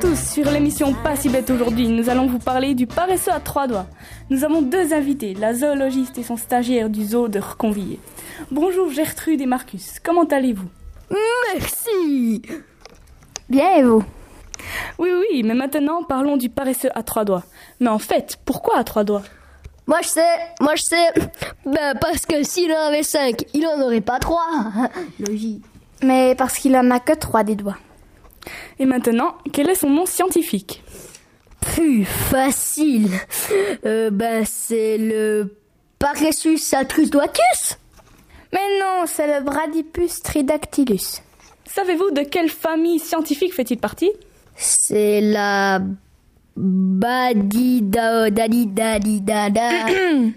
tous, sur l'émission Pas si bête aujourd'hui, nous allons vous parler du paresseux à trois doigts. Nous avons deux invités, la zoologiste et son stagiaire du zoo de Reconvillé. Bonjour Gertrude et Marcus, comment allez-vous? Merci Bien et vous? Oui, oui, mais maintenant parlons du paresseux à trois doigts. Mais en fait, pourquoi à trois doigts? Moi je sais, moi je sais. Ben parce que s'il en avait cinq, il en aurait pas trois. Logique. Mais parce qu'il en a que trois des doigts. Et maintenant, quel est son nom scientifique? Plus facile. Euh, ben c'est le Paressus atrusdoitus. Mais non, c'est le Bradypus tridactylus. Savez-vous de quelle famille scientifique fait-il partie? C'est la Badidadidadidada.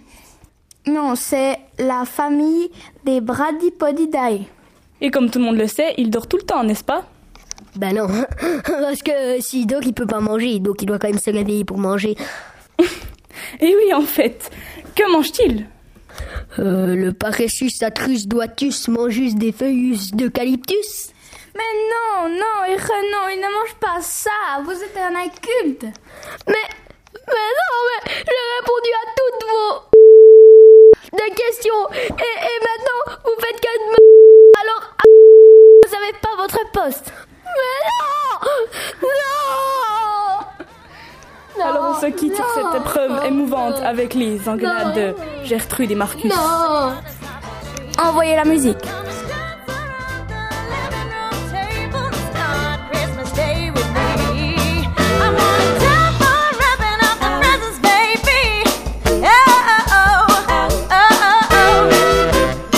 Non, c'est la famille des Bradypodidae. Et comme tout le monde le sait, il dort tout le temps, n'est-ce pas? Ben non, parce que s'il dort, il peut pas manger, donc il doit quand même se réveiller pour manger. Et oui, en fait, que mange-t-il? Euh, le Paressus atrusdoitus mange juste des feuilles d'eucalyptus. Mais non, non, et non, il ne mange pas ça. Vous êtes un inculte. Mais, mais non, mais j'ai répondu à toutes vos de questions et, et maintenant vous faites que de me... Alors, vous avez pas votre poste. Mais non Non Alors on se quitte sur cette épreuve émouvante avec les engueulades de Gertrude et Marcus. Non Envoyez la musique.